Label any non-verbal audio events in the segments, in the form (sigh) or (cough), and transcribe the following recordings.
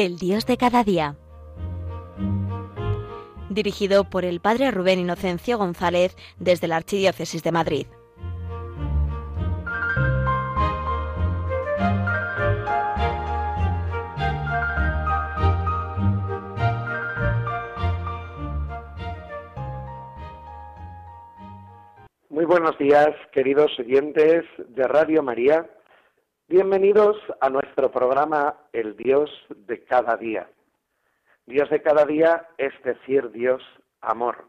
El Dios de cada día. Dirigido por el Padre Rubén Inocencio González desde la Archidiócesis de Madrid. Muy buenos días, queridos oyentes de Radio María. Bienvenidos a nuestro programa El Dios de cada día. Dios de cada día es decir, Dios amor.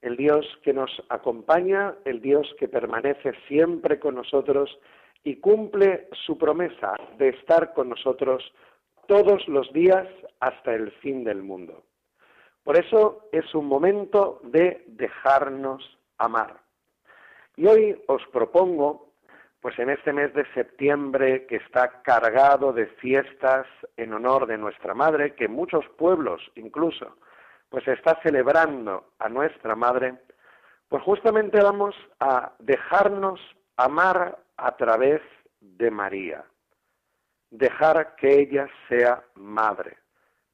El Dios que nos acompaña, el Dios que permanece siempre con nosotros y cumple su promesa de estar con nosotros todos los días hasta el fin del mundo. Por eso es un momento de dejarnos amar. Y hoy os propongo, pues en este mes de septiembre que está cargado de fiestas en honor de nuestra Madre, que muchos pueblos incluso, pues está celebrando a nuestra Madre, pues justamente vamos a dejarnos amar a través de María, dejar que ella sea madre,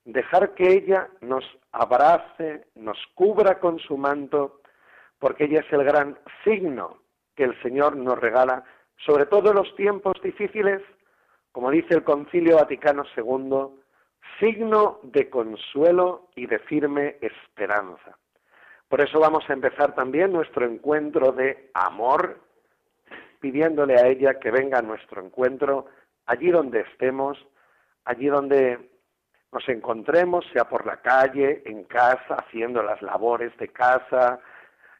dejar que ella nos abrace, nos cubra con su manto porque ella es el gran signo que el Señor nos regala, sobre todo en los tiempos difíciles, como dice el Concilio Vaticano II, signo de consuelo y de firme esperanza. Por eso vamos a empezar también nuestro encuentro de amor, pidiéndole a ella que venga a nuestro encuentro allí donde estemos, allí donde nos encontremos, sea por la calle, en casa, haciendo las labores de casa,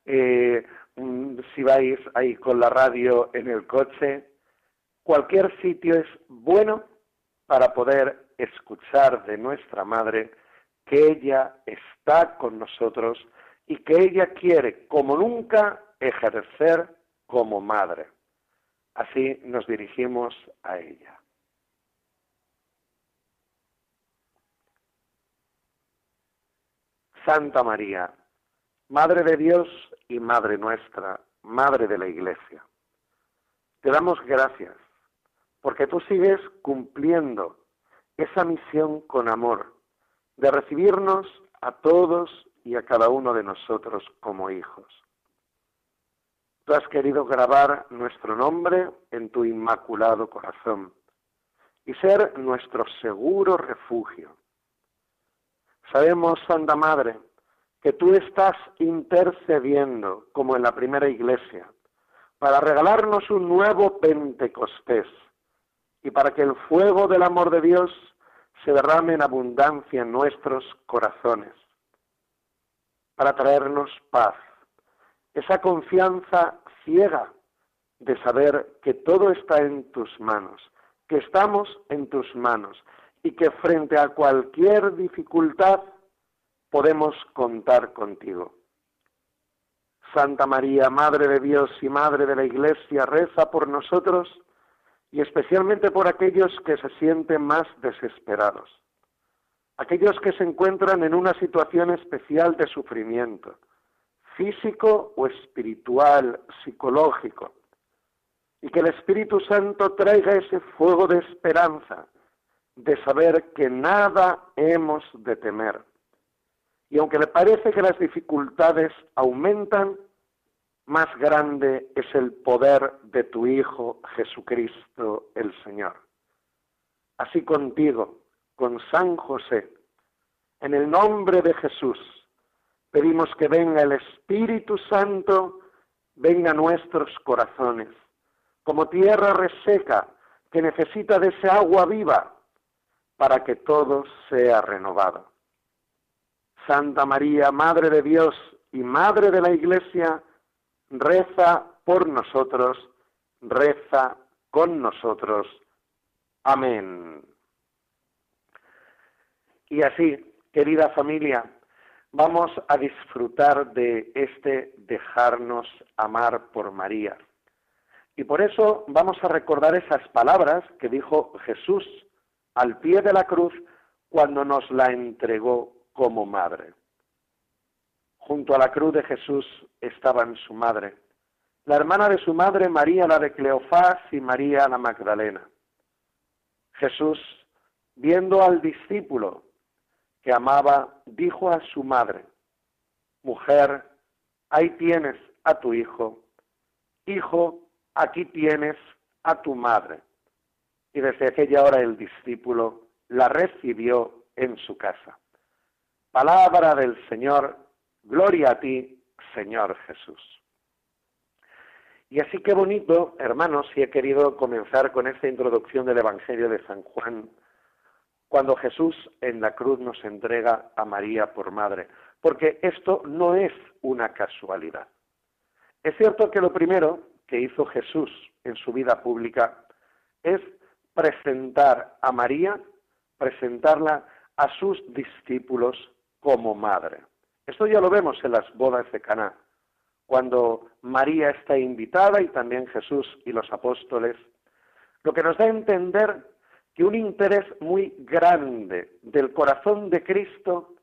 eh, si vais ahí con la radio en el coche, cualquier sitio es bueno para poder escuchar de nuestra madre que ella está con nosotros y que ella quiere, como nunca, ejercer como madre. Así nos dirigimos a ella. Santa María, Madre de Dios y Madre nuestra, Madre de la Iglesia. Te damos gracias porque tú sigues cumpliendo esa misión con amor de recibirnos a todos y a cada uno de nosotros como hijos. Tú has querido grabar nuestro nombre en tu inmaculado corazón y ser nuestro seguro refugio. Sabemos, Santa Madre, que tú estás intercediendo, como en la primera iglesia, para regalarnos un nuevo Pentecostés y para que el fuego del amor de Dios se derrame en abundancia en nuestros corazones, para traernos paz, esa confianza ciega de saber que todo está en tus manos, que estamos en tus manos y que frente a cualquier dificultad podemos contar contigo. Santa María, Madre de Dios y Madre de la Iglesia, reza por nosotros y especialmente por aquellos que se sienten más desesperados, aquellos que se encuentran en una situación especial de sufrimiento, físico o espiritual, psicológico, y que el Espíritu Santo traiga ese fuego de esperanza, de saber que nada hemos de temer y aunque le parece que las dificultades aumentan, más grande es el poder de tu Hijo Jesucristo el Señor. Así contigo, con San José, en el nombre de Jesús, pedimos que venga el Espíritu Santo, venga a nuestros corazones, como tierra reseca que necesita de ese agua viva para que todo sea renovado. Santa María, Madre de Dios y Madre de la Iglesia, reza por nosotros, reza con nosotros. Amén. Y así, querida familia, vamos a disfrutar de este dejarnos amar por María. Y por eso vamos a recordar esas palabras que dijo Jesús al pie de la cruz cuando nos la entregó como madre. Junto a la cruz de Jesús estaban su madre, la hermana de su madre María la de Cleofás y María la Magdalena. Jesús viendo al discípulo que amaba, dijo a su madre, mujer, ahí tienes a tu hijo, hijo, aquí tienes a tu madre. Y desde aquella hora el discípulo la recibió en su casa. Palabra del Señor, gloria a ti, Señor Jesús. Y así que bonito, hermanos, si he querido comenzar con esta introducción del Evangelio de San Juan, cuando Jesús en la cruz nos entrega a María por madre, porque esto no es una casualidad. Es cierto que lo primero que hizo Jesús en su vida pública es presentar a María, presentarla a sus discípulos como madre. Esto ya lo vemos en las bodas de Caná, cuando María está invitada y también Jesús y los apóstoles, lo que nos da a entender que un interés muy grande del corazón de Cristo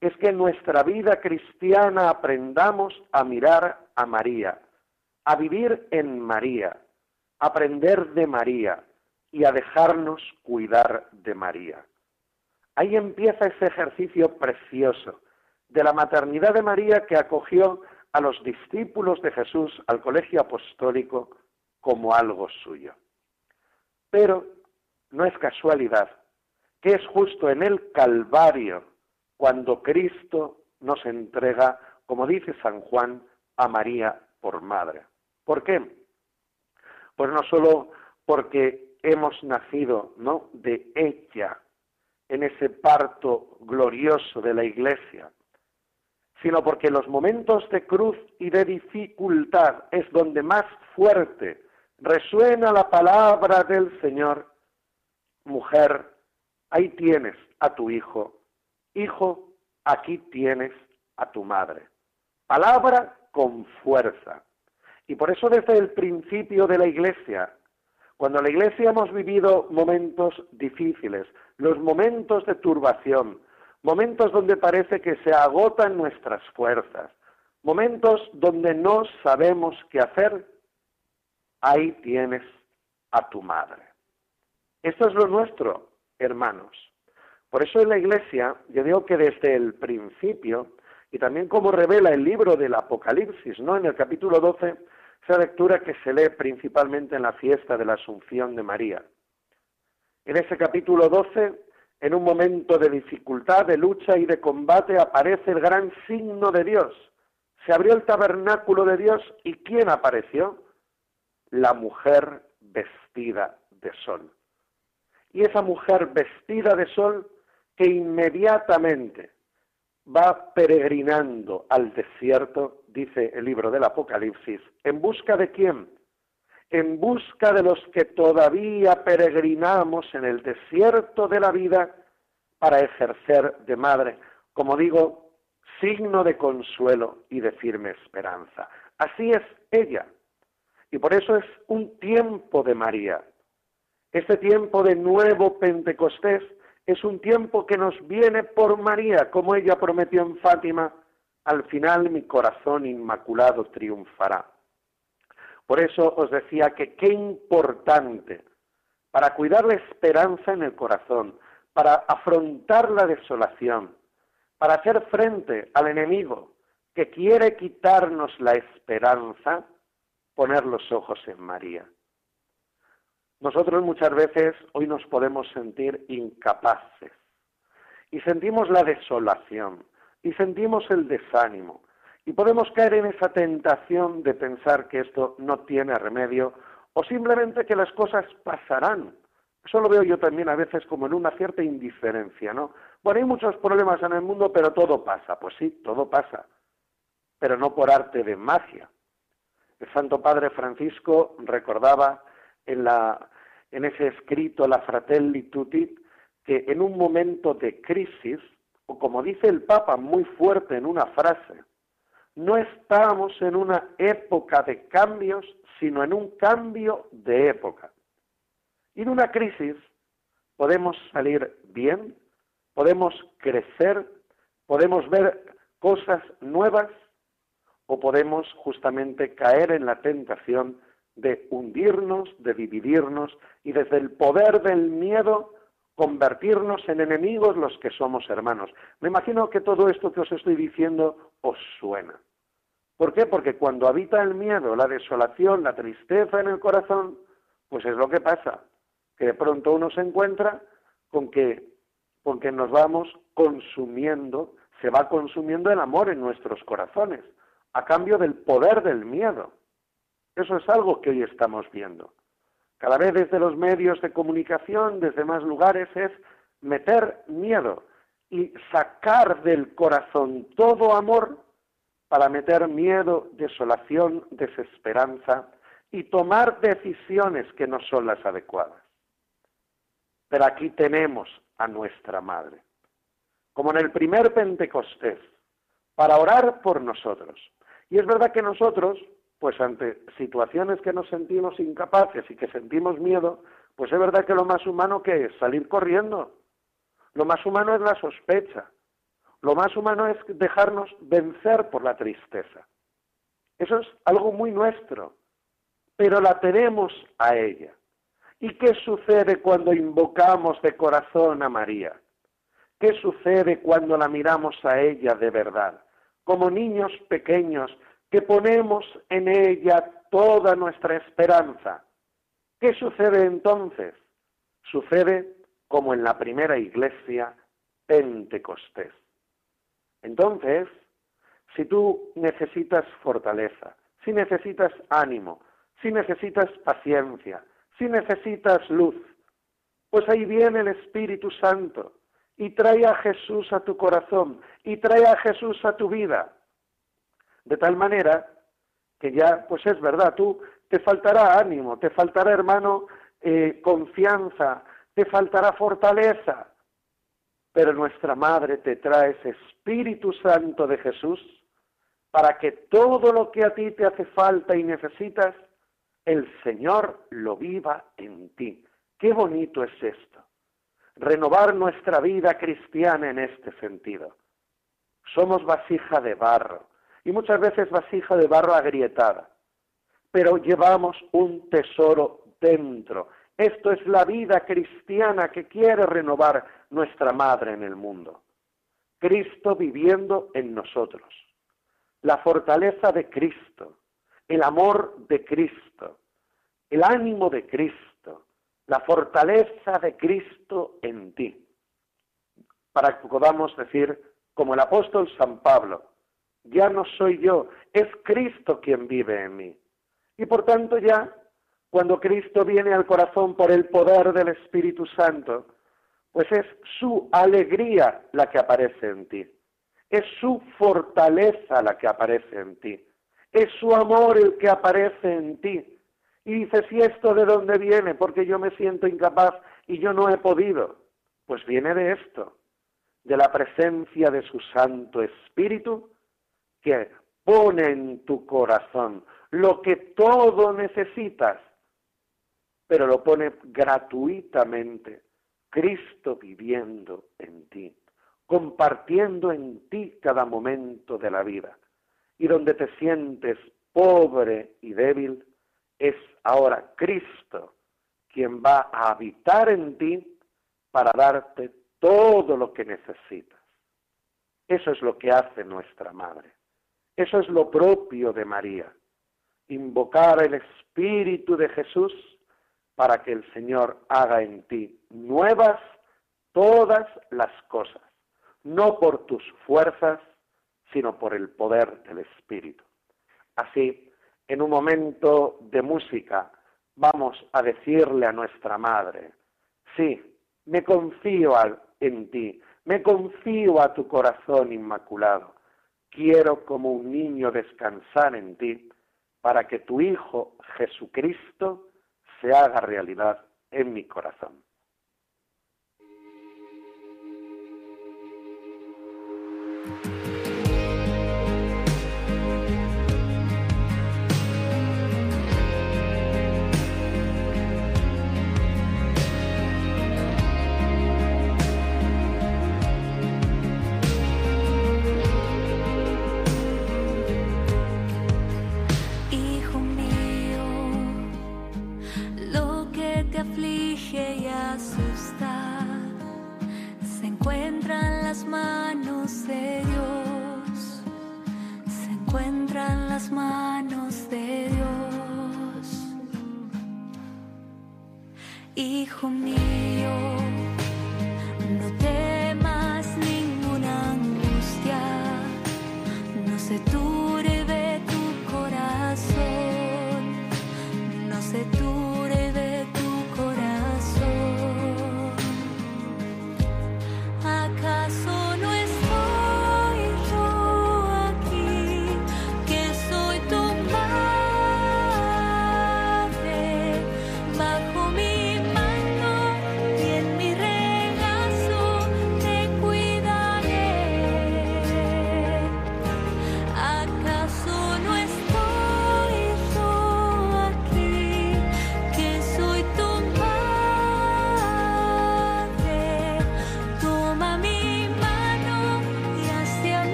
es que en nuestra vida cristiana aprendamos a mirar a María, a vivir en María, a aprender de María y a dejarnos cuidar de María. Ahí empieza ese ejercicio precioso de la maternidad de María que acogió a los discípulos de Jesús al colegio apostólico como algo suyo. Pero no es casualidad que es justo en el Calvario cuando Cristo nos entrega, como dice San Juan, a María por madre. ¿Por qué? Pues no solo porque hemos nacido, ¿no? de ella en ese parto glorioso de la Iglesia, sino porque los momentos de cruz y de dificultad es donde más fuerte resuena la palabra del Señor, mujer, ahí tienes a tu hijo, hijo, aquí tienes a tu madre. Palabra con fuerza. Y por eso desde el principio de la Iglesia, cuando la Iglesia hemos vivido momentos difíciles, los momentos de turbación, momentos donde parece que se agotan nuestras fuerzas, momentos donde no sabemos qué hacer, ahí tienes a tu madre. Esto es lo nuestro, hermanos. Por eso en la Iglesia, yo digo que desde el principio, y también como revela el libro del Apocalipsis, ¿no? En el capítulo 12, esa lectura que se lee principalmente en la fiesta de la Asunción de María. En ese capítulo 12 en un momento de dificultad, de lucha y de combate aparece el gran signo de Dios. Se abrió el tabernáculo de Dios y ¿quién apareció? La mujer vestida de sol. Y esa mujer vestida de sol que inmediatamente va peregrinando al desierto, dice el libro del Apocalipsis, ¿en busca de quién? en busca de los que todavía peregrinamos en el desierto de la vida para ejercer de madre, como digo, signo de consuelo y de firme esperanza. Así es ella. Y por eso es un tiempo de María. Este tiempo de nuevo Pentecostés es un tiempo que nos viene por María, como ella prometió en Fátima, al final mi corazón inmaculado triunfará. Por eso os decía que qué importante para cuidar la esperanza en el corazón, para afrontar la desolación, para hacer frente al enemigo que quiere quitarnos la esperanza, poner los ojos en María. Nosotros muchas veces hoy nos podemos sentir incapaces y sentimos la desolación y sentimos el desánimo y podemos caer en esa tentación de pensar que esto no tiene remedio o simplemente que las cosas pasarán. Eso lo veo yo también a veces como en una cierta indiferencia, ¿no? Bueno, hay muchos problemas en el mundo, pero todo pasa. Pues sí, todo pasa, pero no por arte de magia. El Santo Padre Francisco recordaba en, la, en ese escrito La Fratelli Tutti que en un momento de crisis, o como dice el Papa muy fuerte en una frase, no estamos en una época de cambios, sino en un cambio de época. Y de una crisis podemos salir bien, podemos crecer, podemos ver cosas nuevas o podemos justamente caer en la tentación de hundirnos, de dividirnos y desde el poder del miedo convertirnos en enemigos los que somos hermanos. Me imagino que todo esto que os estoy diciendo os suena. ¿Por qué? Porque cuando habita el miedo, la desolación, la tristeza en el corazón, pues es lo que pasa, que de pronto uno se encuentra con que, con que nos vamos consumiendo, se va consumiendo el amor en nuestros corazones, a cambio del poder del miedo. Eso es algo que hoy estamos viendo. Cada vez desde los medios de comunicación, desde más lugares, es meter miedo y sacar del corazón todo amor para meter miedo, desolación, desesperanza y tomar decisiones que no son las adecuadas. Pero aquí tenemos a nuestra Madre, como en el primer Pentecostés, para orar por nosotros. Y es verdad que nosotros, pues ante situaciones que nos sentimos incapaces y que sentimos miedo, pues es verdad que lo más humano que es salir corriendo. Lo más humano es la sospecha. Lo más humano es dejarnos vencer por la tristeza. Eso es algo muy nuestro, pero la tenemos a ella. ¿Y qué sucede cuando invocamos de corazón a María? ¿Qué sucede cuando la miramos a ella de verdad? Como niños pequeños que ponemos en ella toda nuestra esperanza. ¿Qué sucede entonces? Sucede como en la primera iglesia Pentecostés. Entonces, si tú necesitas fortaleza, si necesitas ánimo, si necesitas paciencia, si necesitas luz, pues ahí viene el Espíritu Santo y trae a Jesús a tu corazón y trae a Jesús a tu vida. De tal manera que ya, pues es verdad, tú te faltará ánimo, te faltará, hermano, eh, confianza, te faltará fortaleza, pero nuestra Madre te trae ese Espíritu Santo de Jesús para que todo lo que a ti te hace falta y necesitas, el Señor lo viva en ti. Qué bonito es esto. Renovar nuestra vida cristiana en este sentido. Somos vasija de barro, y muchas veces vasija de barro agrietada, pero llevamos un tesoro dentro. Esto es la vida cristiana que quiere renovar nuestra madre en el mundo. Cristo viviendo en nosotros, la fortaleza de Cristo, el amor de Cristo, el ánimo de Cristo, la fortaleza de Cristo en ti. Para que podamos decir, como el apóstol San Pablo, ya no soy yo, es Cristo quien vive en mí. Y por tanto ya, cuando Cristo viene al corazón por el poder del Espíritu Santo, pues es su alegría la que aparece en ti, es su fortaleza la que aparece en ti, es su amor el que aparece en ti. Y dices, ¿y esto de dónde viene? Porque yo me siento incapaz y yo no he podido. Pues viene de esto, de la presencia de su Santo Espíritu que pone en tu corazón lo que todo necesitas, pero lo pone gratuitamente, Cristo viviendo en ti, compartiendo en ti cada momento de la vida. Y donde te sientes pobre y débil, es ahora Cristo quien va a habitar en ti para darte todo lo que necesitas. Eso es lo que hace nuestra Madre. Eso es lo propio de María, invocar el Espíritu de Jesús para que el Señor haga en ti nuevas todas las cosas, no por tus fuerzas, sino por el poder del Espíritu. Así, en un momento de música, vamos a decirle a nuestra Madre, sí, me confío en ti, me confío a tu corazón inmaculado quiero como un niño descansar en ti, para que tu Hijo Jesucristo se haga realidad en mi corazón. corazón.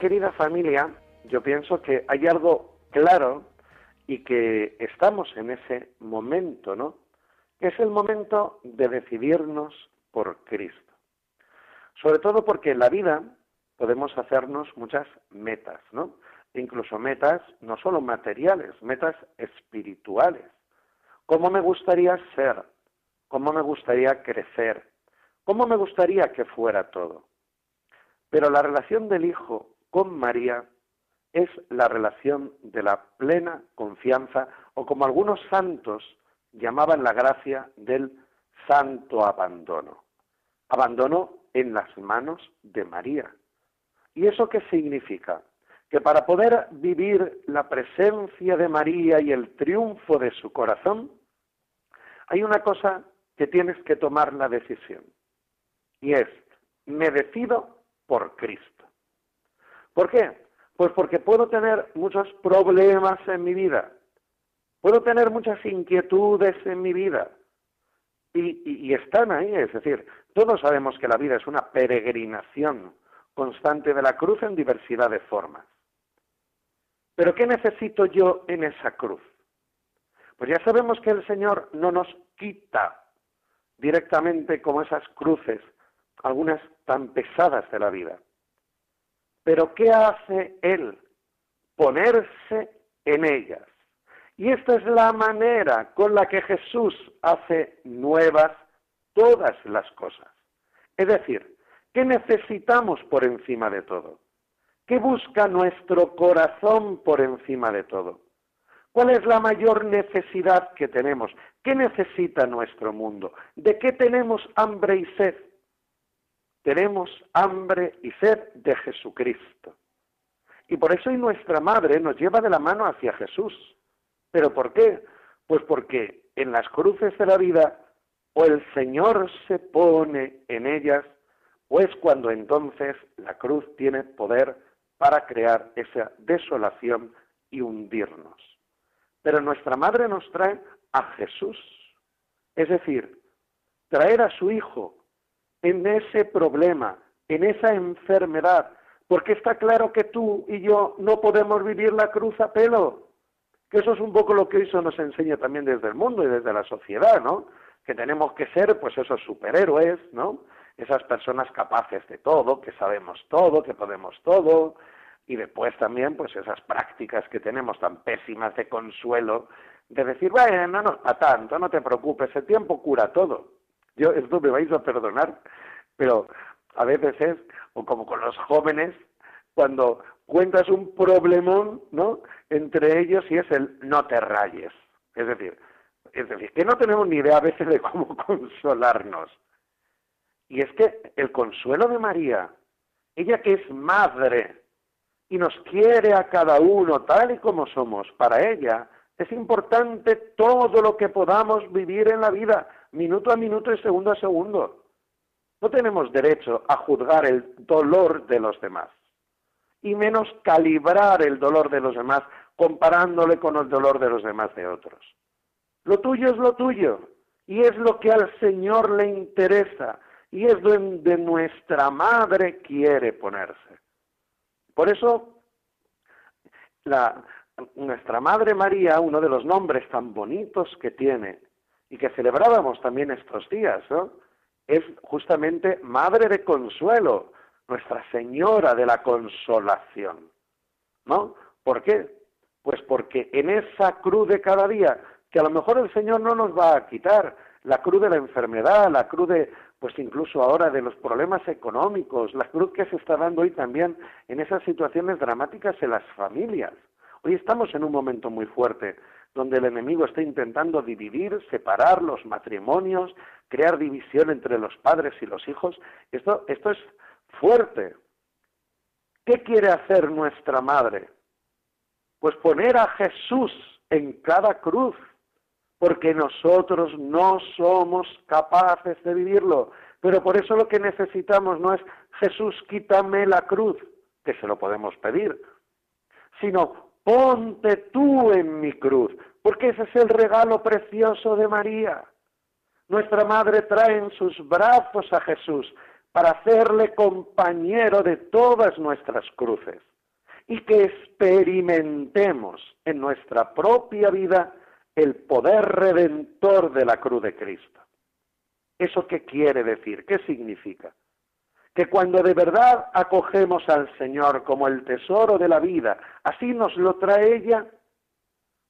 Querida familia, yo pienso que hay algo claro y que estamos en ese momento, ¿no? Es el momento de decidirnos por Cristo. Sobre todo porque en la vida podemos hacernos muchas metas, ¿no? Incluso metas no solo materiales, metas espirituales. ¿Cómo me gustaría ser? ¿Cómo me gustaría crecer? ¿Cómo me gustaría que fuera todo? Pero la relación del Hijo con María es la relación de la plena confianza, o como algunos santos llamaban la gracia del santo abandono. Abandono en las manos de María. ¿Y eso qué significa? Que para poder vivir la presencia de María y el triunfo de su corazón, hay una cosa que tienes que tomar la decisión. Y es, me decido por Cristo. ¿Por qué? Pues porque puedo tener muchos problemas en mi vida, puedo tener muchas inquietudes en mi vida, y, y- están ahí, es decir, todos sabemos que la vida es una peregrinación constante de la cruz en diversidad de formas. Pero ¿qué necesito yo en esa cruz? Pues ya sabemos que el Señor no nos quita directamente como esas cruces, algunas tan pesadas de la vida. Pero ¿qué hace Él? Ponerse en ellas. Y esta es la manera con la que Jesús hace nuevas todas las cosas. Es decir, ¿qué necesitamos por encima de todo? ¿Qué busca nuestro corazón por encima de todo? ¿Cuál es la mayor necesidad que tenemos? ¿Qué necesita nuestro mundo? ¿De qué tenemos hambre y sed? Tenemos hambre y sed de Jesucristo. Y por eso nuestra madre nos lleva de la mano hacia Jesús. ¿Pero por qué? Pues porque en las cruces de la vida o el Señor se pone en ellas o es cuando entonces la cruz tiene poder para crear esa desolación y hundirnos. Pero nuestra madre nos trae a Jesús. Es decir, traer a su Hijo en ese problema, en esa enfermedad, porque está claro que tú y yo no podemos vivir la cruz a pelo. Que eso es un poco lo que eso nos enseña también desde el mundo y desde la sociedad, ¿no? Que tenemos que ser, pues, esos superhéroes, ¿no? esas personas capaces de todo, que sabemos todo, que podemos todo, y después también pues esas prácticas que tenemos tan pésimas de consuelo, de decir, bueno, no nos tanto, no te preocupes, el tiempo cura todo. Yo, esto me vais a perdonar, pero a veces es, o como con los jóvenes, cuando cuentas un problemón, ¿no? Entre ellos y es el no te rayes. Es decir, es decir, que no tenemos ni idea a veces de cómo (laughs) consolarnos. Y es que el consuelo de María, ella que es madre y nos quiere a cada uno tal y como somos, para ella es importante todo lo que podamos vivir en la vida, minuto a minuto y segundo a segundo. No tenemos derecho a juzgar el dolor de los demás y menos calibrar el dolor de los demás comparándole con el dolor de los demás de otros. Lo tuyo es lo tuyo y es lo que al Señor le interesa y es donde nuestra madre quiere ponerse. Por eso, la, nuestra Madre María, uno de los nombres tan bonitos que tiene y que celebrábamos también estos días, ¿no? es justamente Madre de Consuelo, Nuestra Señora de la Consolación. ¿No? ¿Por qué? Pues porque en esa cruz de cada día, que a lo mejor el Señor no nos va a quitar, la cruz de la enfermedad, la cruz de, pues incluso ahora de los problemas económicos, la cruz que se está dando hoy también en esas situaciones dramáticas en las familias. Hoy estamos en un momento muy fuerte donde el enemigo está intentando dividir, separar los matrimonios, crear división entre los padres y los hijos. Esto, esto es fuerte. ¿Qué quiere hacer nuestra madre? Pues poner a Jesús en cada cruz, porque nosotros no somos capaces de vivirlo. Pero por eso lo que necesitamos no es Jesús, quítame la cruz, que se lo podemos pedir, sino ponte tú en mi cruz, porque ese es el regalo precioso de María. Nuestra madre trae en sus brazos a Jesús para hacerle compañero de todas nuestras cruces y que experimentemos en nuestra propia vida el poder redentor de la cruz de Cristo. ¿Eso qué quiere decir? ¿Qué significa? Que cuando de verdad acogemos al Señor como el tesoro de la vida, así nos lo trae ella,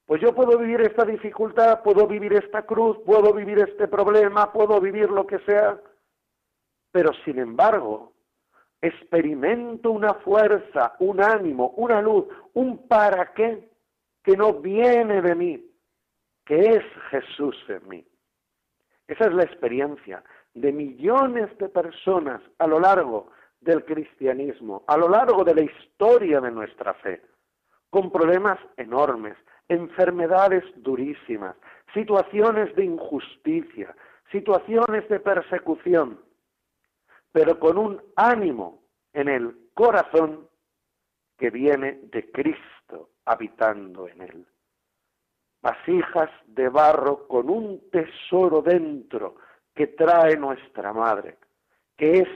pues yo puedo vivir esta dificultad, puedo vivir esta cruz, puedo vivir este problema, puedo vivir lo que sea, pero sin embargo, experimento una fuerza, un ánimo, una luz, un para qué que no viene de mí, que es Jesús en mí. Esa es la experiencia de millones de personas a lo largo del cristianismo, a lo largo de la historia de nuestra fe, con problemas enormes, enfermedades durísimas, situaciones de injusticia, situaciones de persecución, pero con un ánimo en el corazón que viene de Cristo habitando en él. Vasijas de barro con un tesoro dentro que trae nuestra Madre, que es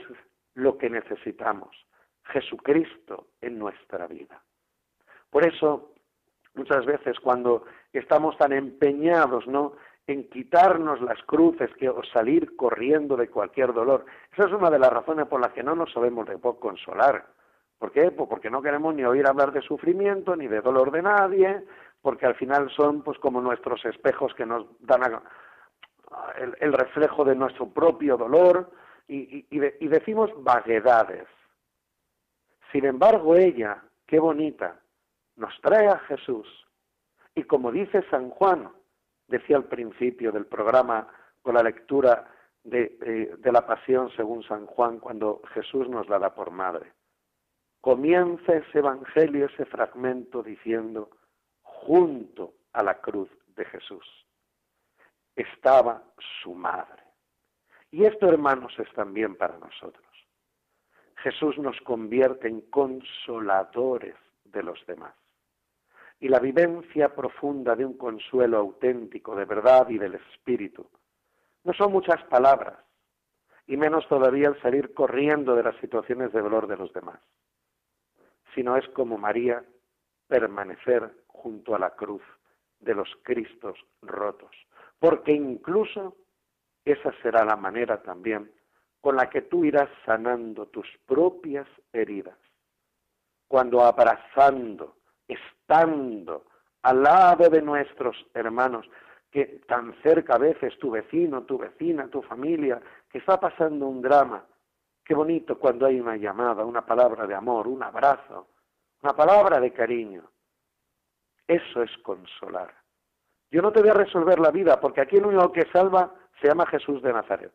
lo que necesitamos, Jesucristo en nuestra vida. Por eso, muchas veces cuando estamos tan empeñados, ¿no? en quitarnos las cruces que, o salir corriendo de cualquier dolor. Esa es una de las razones por las que no nos sabemos de consolar. ¿Por qué? Pues porque no queremos ni oír hablar de sufrimiento ni de dolor de nadie, porque al final son pues como nuestros espejos que nos dan a, el, el, reflejo de nuestro propio dolor y, y, y, de, y decimos vaguedades. Sin embargo, ella, qué bonita, nos trae a Jesús. Y como dice San Juan, decía al principio del programa con la lectura de, eh, de, la pasión según San Juan cuando Jesús nos la da por madre. Comienza ese evangelio, ese fragmento diciendo, junto a la cruz de Jesús estaba su madre. Y esto, hermanos, es también para nosotros. Jesús nos convierte en consoladores de los demás y la vivencia profunda de un consuelo auténtico de verdad y del espíritu. No son muchas palabras, y menos todavía el salir corriendo de las situaciones de dolor de los demás, sino es como María permanecer junto a la cruz de los Cristos rotos, porque incluso esa será la manera también con la que tú irás sanando tus propias heridas. Cuando abrazando, estando al lado de nuestros hermanos, que tan cerca a veces tu vecino, tu vecina, tu familia, que está pasando un drama, qué bonito cuando hay una llamada, una palabra de amor, un abrazo, una palabra de cariño. Eso es consolar. Yo no te voy a resolver la vida, porque aquí el único que salva se llama Jesús de Nazaret.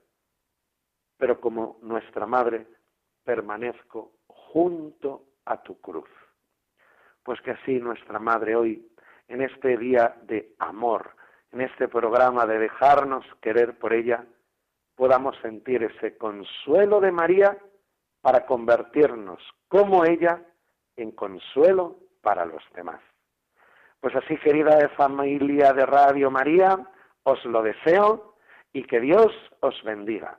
Pero como nuestra madre, permanezco junto a tu cruz. Pues que así nuestra madre hoy, en este día de amor, en este programa de dejarnos querer por ella, podamos sentir ese consuelo de María para convertirnos como ella en consuelo para los demás. Pues así, querida familia de Radio María, os lo deseo y que Dios os bendiga.